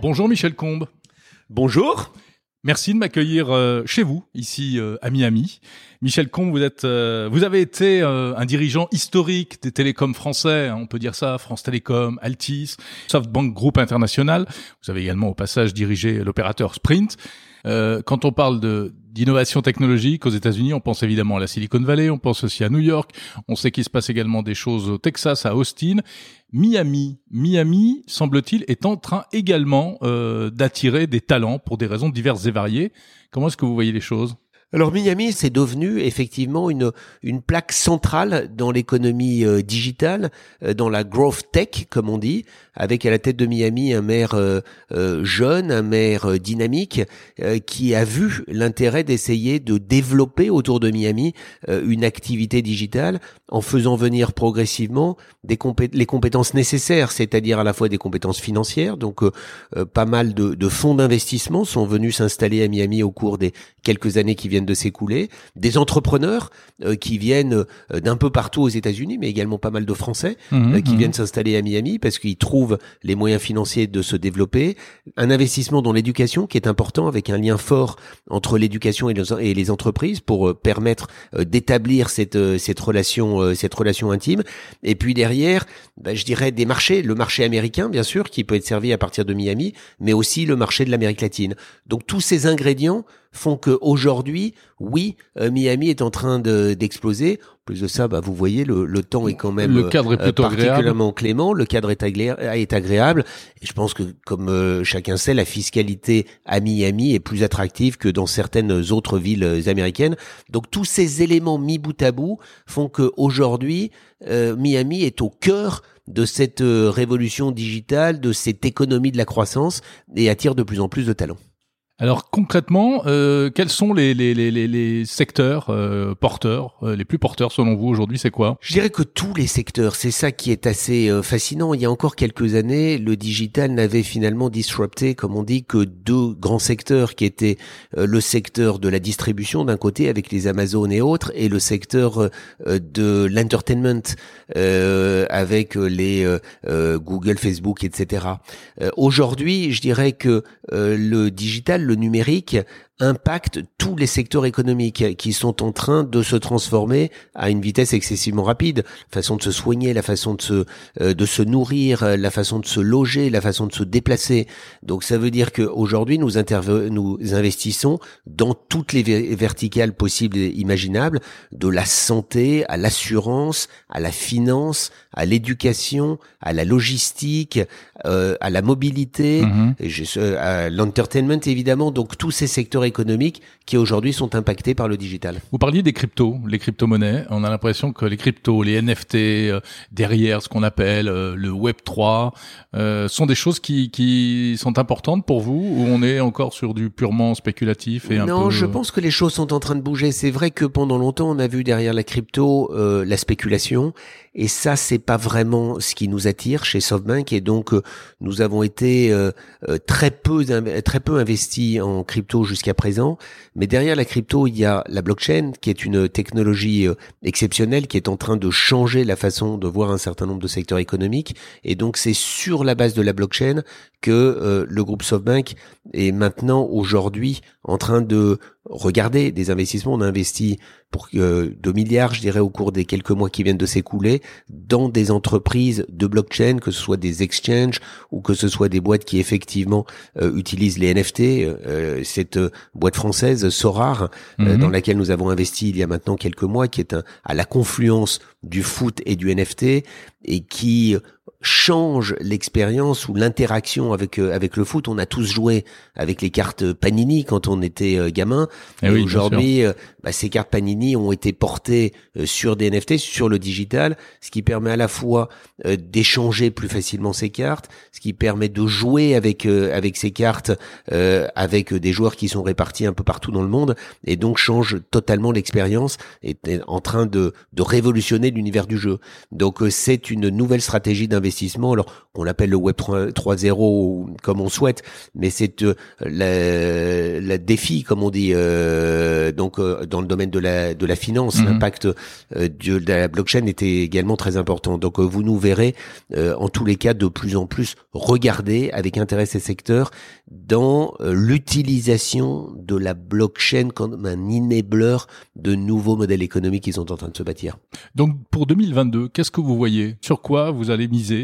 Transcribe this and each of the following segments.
Bonjour Michel Combe. Bonjour. Merci de m'accueillir euh, chez vous, ici euh, à Miami. Michel Combe, vous êtes, euh, vous avez été un dirigeant historique des télécoms français, hein, on peut dire ça, France Télécom, Altis, SoftBank Group International. Vous avez également au passage dirigé l'opérateur Sprint. Quand on parle de d'innovation technologique aux États-Unis, on pense évidemment à la Silicon Valley, on pense aussi à New York. On sait qu'il se passe également des choses au Texas, à Austin. Miami, Miami, semble-t-il, est en train également euh, d'attirer des talents pour des raisons diverses et variées. Comment est-ce que vous voyez les choses? Alors Miami, c'est devenu effectivement une, une plaque centrale dans l'économie euh, digitale, euh, dans la growth tech, comme on dit, avec à la tête de Miami un maire euh, jeune, un maire dynamique, qui a vu l'intérêt d'essayer de développer autour de Miami une activité digitale en faisant venir progressivement des les compétences nécessaires, c'est-à-dire à la fois des compétences financières, donc pas mal de, de fonds d'investissement sont venus s'installer à Miami au cours des quelques années qui viennent de s'écouler, des entrepreneurs euh, qui viennent euh, d'un peu partout aux États-Unis, mais également pas mal de Français mmh, euh, qui mmh. viennent s'installer à Miami parce qu'ils trouvent les moyens financiers de se développer, un investissement dans l'éducation qui est important avec un lien fort entre l'éducation et, et, les entreprises pour permettre d'établir cette cette relation cette relation intime, et puis derrière, bah, je dirais des marchés, le marché américain bien sûr qui peut être servi à partir de Miami, mais aussi le marché de l'Amérique latine. Donc tous ces ingrédients font que aujourd'hui, oui, euh, Miami est en train d'exploser. plus de ça, bah, vous voyez, le, le temps est quand même le cadre est euh, particulièrement clément. Le cadre est, est agréable. Et je pense que, comme euh, chacun sait, la fiscalité à Miami est plus attractive que dans certaines autres villes américaines. Donc tous ces éléments mis bout à bout font que aujourd'hui, Miami est au cœur de cette révolution digitale, de cette économie de la croissance et attire de plus en plus de talents. Alors concrètement, euh, quels sont les, les, les, les secteurs euh, porteurs, euh, les plus porteurs selon vous aujourd'hui C'est quoi? Je dirais que tous les secteurs, c'est ça qui est assez euh, fascinant. Il y a encore quelques années, le digital n'avait finalement disrupté, comme on dit, que deux grands secteurs qui étaient le secteur de la distribution d'un côté avec les Amazon et autres, et le secteur de l'entertainment avec les Google, Facebook, etc. aujourd'hui, je dirais que le digital le numérique impacte tous les secteurs économiques qui sont en train de se transformer à une vitesse excessivement rapide. La façon de se soigner, la façon de se euh, de se nourrir, la façon de se loger, la façon de se déplacer. Donc ça veut dire qu'aujourd'hui nous nous investissons dans toutes les verticales possibles et imaginables, de la santé à l'assurance, à la finance, à l'éducation, à la logistique, euh, à la mobilité, mm-hmm. et à l'entertainment évidemment. Donc tous ces secteurs économiques qui aujourd'hui sont impactés par le digital. Vous parliez des cryptos, les crypto-monnaies. On a l'impression que les cryptos, les NFT, euh, derrière ce qu'on appelle euh, le Web 3, euh, sont des choses qui, qui sont importantes pour vous ou on est encore sur du purement spéculatif et un Non, je pense que les choses sont en train de bouger. C'est vrai que pendant longtemps, on a vu derrière la crypto la spéculation et ça, c'est pas vraiment ce qui nous attire chez SoftBank. Et donc, nous avons été très peu très peu investis en crypto jusqu'à présent. Mais derrière la crypto, il y a la blockchain, qui est une technologie euh, exceptionnelle, qui est en train de changer la façon de voir un certain nombre de secteurs économiques. Et donc, c'est sur la base de la blockchain que euh, le groupe SoftBank est maintenant, aujourd'hui, en train de regarder des investissements. On a investi pour euh, 2 milliards, je dirais, au cours des quelques mois qui viennent de s'écouler, dans des entreprises de blockchain, que ce soit des exchanges ou que ce soit des boîtes qui effectivement euh, utilisent les NFT. Euh, cette boîte française, Sorar, mhm. dans laquelle nous avons investi il y a maintenant quelques mois, qui est un, à la confluence du foot et du NFT et qui change l'expérience ou l'interaction avec euh, avec le foot. On a tous joué avec les cartes Panini quand on était euh, gamin. Eh et aujourd'hui, euh, bah, ces cartes Panini ont été portées sur des NFT, sur le digital, ce qui permet à la fois d'échanger plus facilement ces cartes, ce qui permet de jouer avec avec ces cartes avec des joueurs qui sont répartis un peu partout dans le monde, et donc change totalement l'expérience. Est en train de de révolutionner l'univers du jeu. Donc c'est une nouvelle stratégie d'investissement d'investissement, alors qu'on l'appelle le Web 3.0 ou comme on souhaite, mais c'est euh, la, la, défi, comme on dit, euh, donc euh, dans le domaine de la de la finance, mhm. l'impact de, de, la blockchain était également très important. Donc vous nous verrez en tous les cas de plus en plus regarder avec intérêt ces secteurs dans l'utilisation de la blockchain comme un enabler de nouveaux modèles économiques qui sont en train de se bâtir. Donc pour 2022, qu'est-ce que vous voyez? Sur quoi vous allez miser?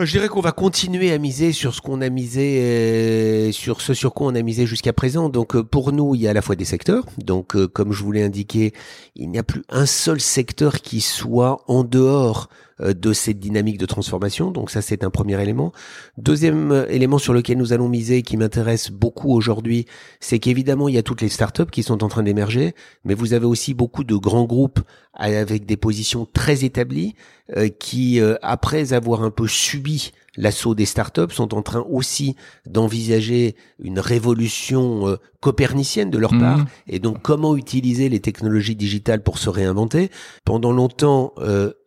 Je dirais qu'on va continuer à miser sur ce qu'on a misé, euh, sur ce sur quoi on a misé jusqu'à présent. Donc euh, pour nous, il y a à la fois des secteurs. Donc euh, comme je vous l'ai indiqué, il n'y a plus un seul secteur qui soit en dehors de cette dynamique de transformation. Donc ça, c'est un premier élément. Deuxième euh, élément sur lequel nous allons miser, qui m'intéresse beaucoup aujourd'hui, c'est qu'évidemment, il y a toutes les startups qui sont en train d'émerger, mais vous avez aussi beaucoup de grands groupes avec des positions très établies euh, qui, après avoir un peu subi l'assaut des startups sont en train aussi d'envisager une révolution euh, copernicienne de leur part. Mmh. Et donc, comment utiliser les technologies digitales pour se réinventer? Pendant longtemps,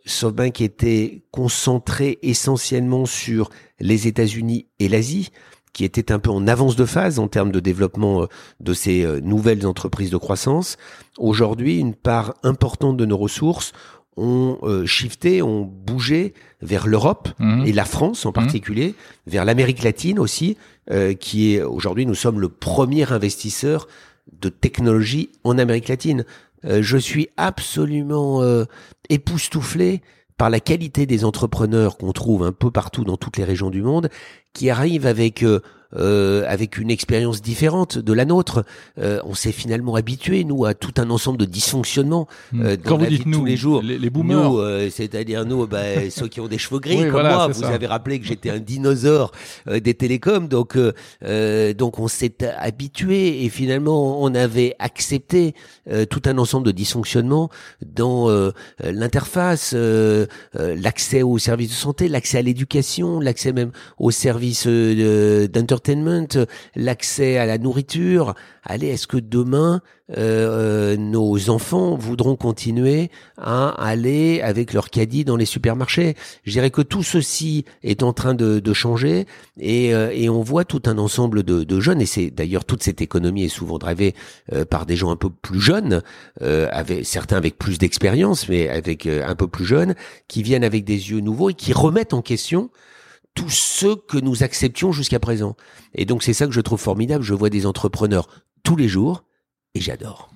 euh, SoftBank était concentré essentiellement sur les États-Unis et l'Asie qui étaient un peu en avance de phase en termes de développement euh, de ces euh, nouvelles entreprises de croissance. Aujourd'hui, une part importante de nos ressources ont euh, shifté, ont bougé vers l'Europe mhm. et la France en mhm. particulier, vers l'Amérique latine aussi, euh, qui est aujourd'hui nous sommes le premier investisseur de technologie en Amérique latine. Euh, je suis absolument époustouflé par la qualité des entrepreneurs qu'on trouve un peu partout dans toutes les régions du monde, qui arrivent avec euh, avec une expérience différente de la nôtre. Euh, on s'est finalement habitué, nous, à tout un ensemble de dysfonctionnements hmm. euh, dans Quand la vous dites nous, tous les jours. Les, boomers. Nous, euh, c'est-à-dire nous, bah, ceux qui ont des cheveux gris comme moi. Vous avez rappelé que j'étais un dinosaure euh, des télécoms, donc donc on s'est habitué et finalement on avait accepté tout un ensemble de dysfonctionnements dans l'interface, l'accès aux services de santé, l'accès à l'éducation, l'accès même aux services d'entertainment l'accès à la nourriture. Allez, est-ce que demain euh, euh, nos enfants voudront continuer à aller avec leur caddie dans les supermarchés? Je dirais que tout ceci est en train de, changer euh, et, on voit tout un ensemble de, jeunes et c'est d'ailleurs toute cette économie est souvent drivée par des gens un peu plus jeunes, avec certains avec plus d'expérience, mais avec un peu plus jeunes, qui viennent avec des yeux nouveaux et qui remettent en question tous ceux que nous acceptions jusqu'à présent. Et donc c'est ça que je trouve formidable. Je vois des entrepreneurs tous les jours et j'adore.